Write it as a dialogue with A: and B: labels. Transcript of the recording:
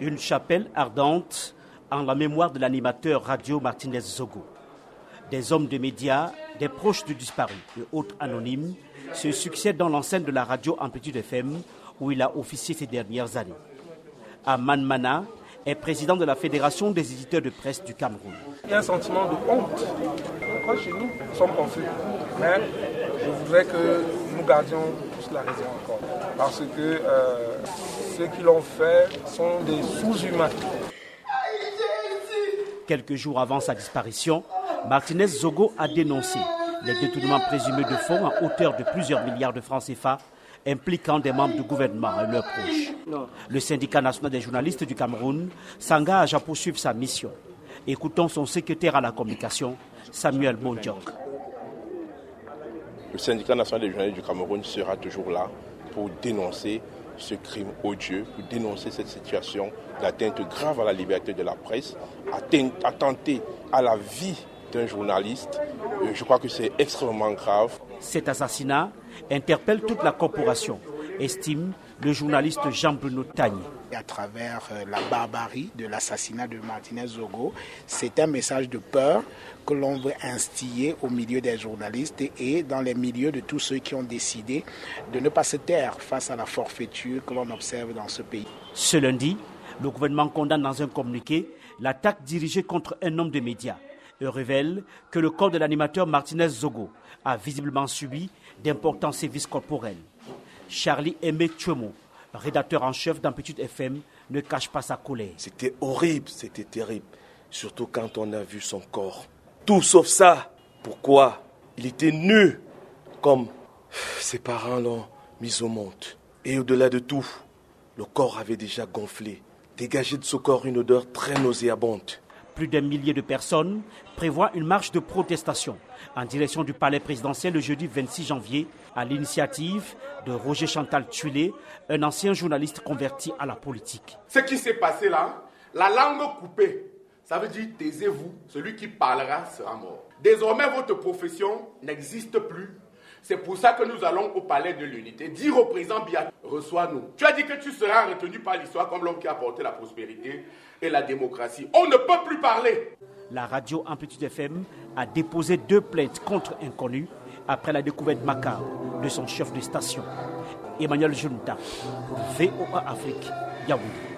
A: Une chapelle ardente en la mémoire de l'animateur radio Martinez Zogo. Des hommes de médias, des proches du disparu et autres anonymes se succèdent dans l'enceinte de la radio Amplitude FM où il a officié ces dernières années. Aman Mana est président de la Fédération des éditeurs de presse du Cameroun.
B: Il y a un sentiment de honte. Pourquoi chez nous, nous sommes confus Mais je voudrais que nous gardions la raison encore. Parce que euh, ceux qui l'ont fait sont des sous-humains.
A: Quelques jours avant sa disparition, Martinez Zogo a dénoncé les détournements présumés de fonds à hauteur de plusieurs milliards de francs CFA impliquant des membres du gouvernement et leurs proches. Le syndicat national des journalistes du Cameroun s'engage à poursuivre sa mission. Écoutons son secrétaire à la communication, Samuel Mondjok.
C: Le syndicat national des journalistes du Cameroun sera toujours là pour dénoncer ce crime odieux, pour dénoncer cette situation d'atteinte grave à la liberté de la presse, attenter à la vie d'un journaliste. Euh, je crois que c'est extrêmement grave.
A: Cet assassinat interpelle toute la corporation, estime le journaliste Jean-Bruno Tagne.
D: À travers euh, la barbarie de l'assassinat de Martinez Zogo, c'est un message de peur que l'on veut instiller au milieu des journalistes et dans les milieux de tous ceux qui ont décidé de ne pas se taire face à la forfaiture que l'on observe dans ce pays.
A: Ce lundi, le gouvernement condamne dans un communiqué l'attaque dirigée contre un homme de médias et révèle que le corps de l'animateur Martinez Zogo a visiblement subi d'importants sévices corporels. Charlie Aimé Chuemo, rédacteur en chef d'Amplitude FM, ne cache pas sa colère.
E: C'était horrible, c'était terrible. Surtout quand on a vu son corps. Tout sauf ça. Pourquoi? Il était nu, comme ses parents l'ont mis au monde. Et au-delà de tout, le corps avait déjà gonflé, dégagé de ce corps une odeur très nauséabonde.
A: Plus d'un millier de personnes prévoient une marche de protestation en direction du palais présidentiel le jeudi 26 janvier à l'initiative de Roger Chantal Tuilé, un ancien journaliste converti à la politique.
F: Ce qui s'est passé là, la langue coupée, ça veut dire taisez-vous, celui qui parlera sera mort. Désormais, votre profession n'existe plus. C'est pour ça que nous allons au palais de l'unité. Dire au président Biya, reçois-nous. Tu as dit que tu seras retenu par l'histoire comme l'homme qui a apporté la prospérité et la démocratie. On ne peut plus parler.
A: La radio Amplitude FM a déposé deux plaintes contre inconnus après la découverte macabre de son chef de station, Emmanuel Junta, VOA Afrique, Yaoundé.